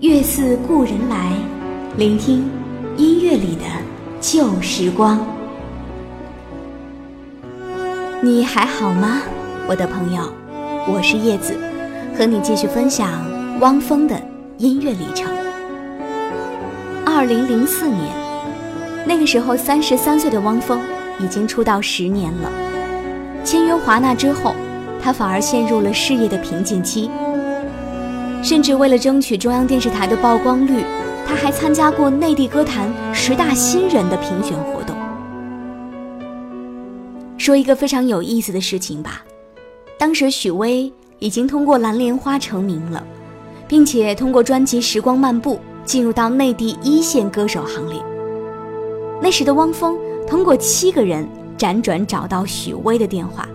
月似故人来，聆听音乐里的旧时光。你还好吗，我的朋友？我是叶子，和你继续分享汪峰的音乐里程。二零零四年，那个时候三十三岁的汪峰已经出道十年了。签约华纳之后，他反而陷入了事业的瓶颈期。甚至为了争取中央电视台的曝光率，他还参加过内地歌坛十大新人的评选活动。说一个非常有意思的事情吧，当时许巍已经通过《蓝莲花》成名了，并且通过专辑《时光漫步》进入到内地一线歌手行列。那时的汪峰通过七个人辗转找到许巍的电话，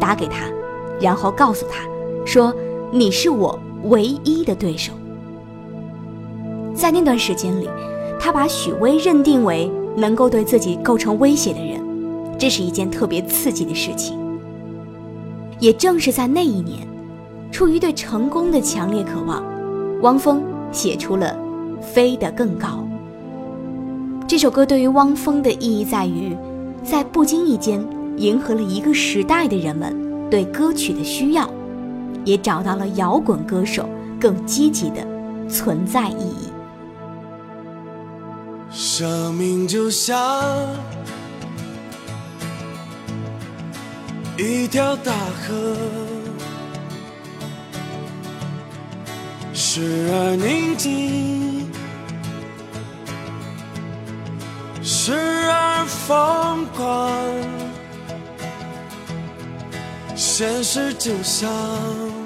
打给他，然后告诉他说：“你是我。”唯一的对手，在那段时间里，他把许巍认定为能够对自己构成威胁的人，这是一件特别刺激的事情。也正是在那一年，出于对成功的强烈渴望，汪峰写出了《飞得更高》这首歌。对于汪峰的意义在于，在不经意间迎合了一个时代的人们对歌曲的需要。也找到了摇滚歌手更积极的存在意义。生命就像一条大河，时而宁静，时而疯狂。现实就像。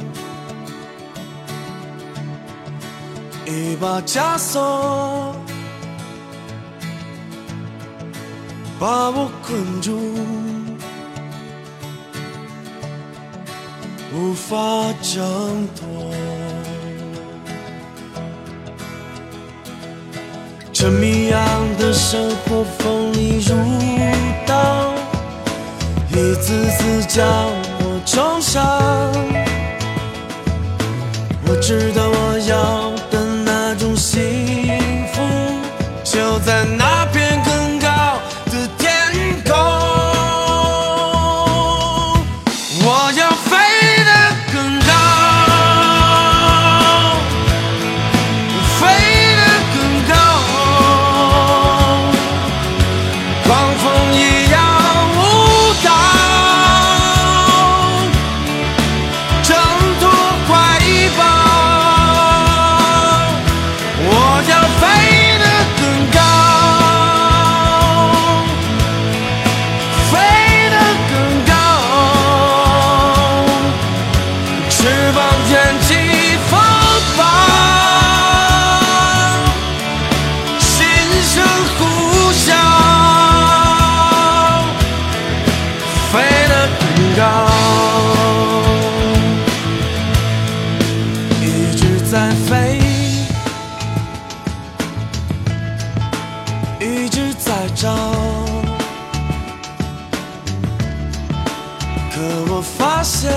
一把枷锁，把我困住，无法挣脱。这谜样的生活，锋利如刀，一次次将我重伤。我知道我要。在那一直在找可我发现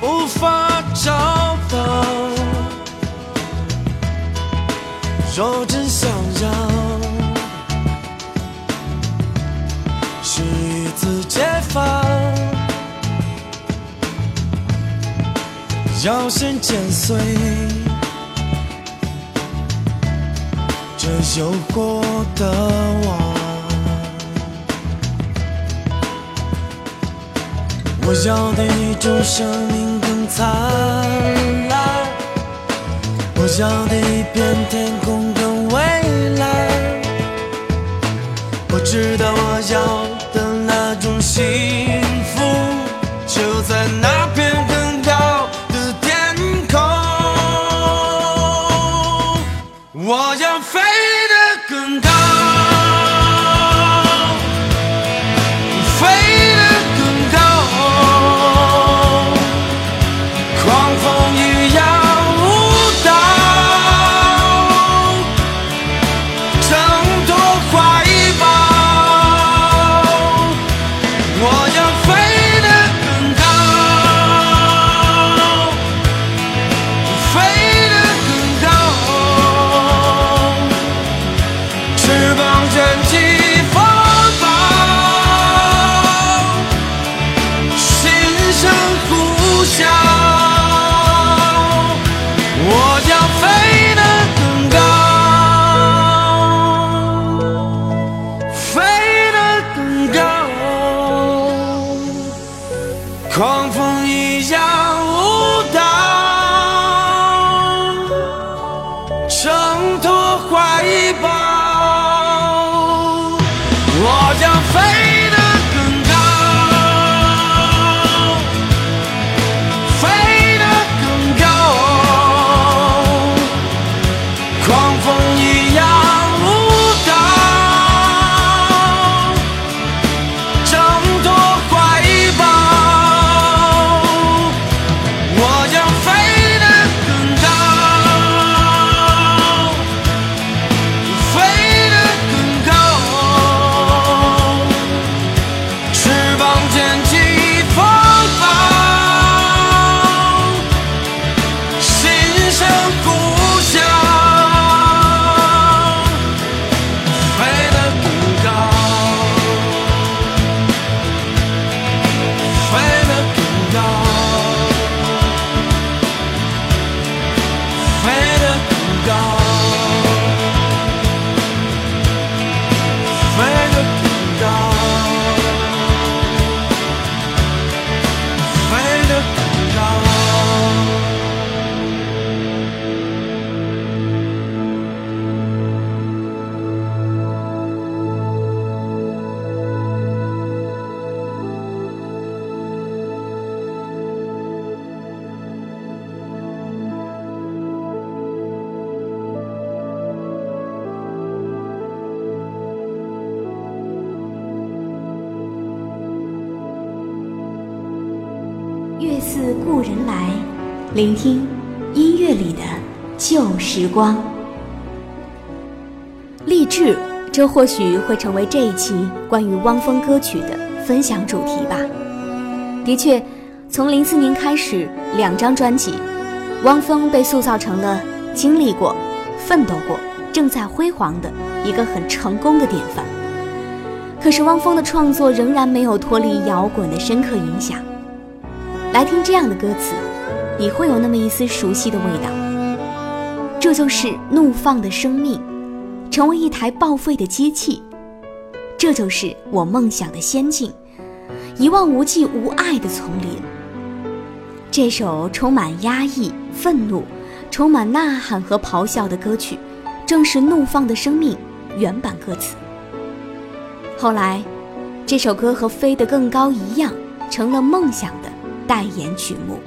无法找到若真想要是一次解放要先剪碎这有过的网。我要的一种生命更灿烂，我要的一片天空更蔚蓝。我。知道我要的那种幸福，就在那片更高的天空。我要飞似故人来，聆听音乐里的旧时光。励志，这或许会成为这一期关于汪峰歌曲的分享主题吧。的确，从零四年开始，两张专辑，汪峰被塑造成了经历过、奋斗过、正在辉煌的一个很成功的典范。可是，汪峰的创作仍然没有脱离摇滚的深刻影响。来听这样的歌词，你会有那么一丝熟悉的味道。这就是怒放的生命。成为一台报废的机器，这就是我梦想的仙境，一望无际无爱的丛林。这首充满压抑、愤怒、充满呐喊和咆哮的歌曲，正是《怒放的生命》原版歌词。后来，这首歌和《飞得更高》一样，成了梦想的代言曲目。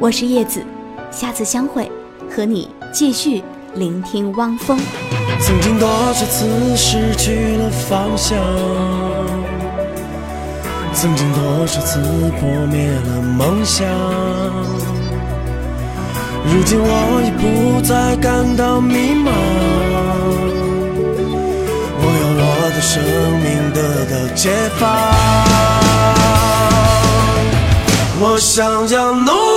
我是叶子，下次相会，和你继续聆听汪峰。曾经多少次失去了方向，曾经多少次破灭了梦想。如今我已不再感到迷茫，我要我的生命得到解放，我想要努力。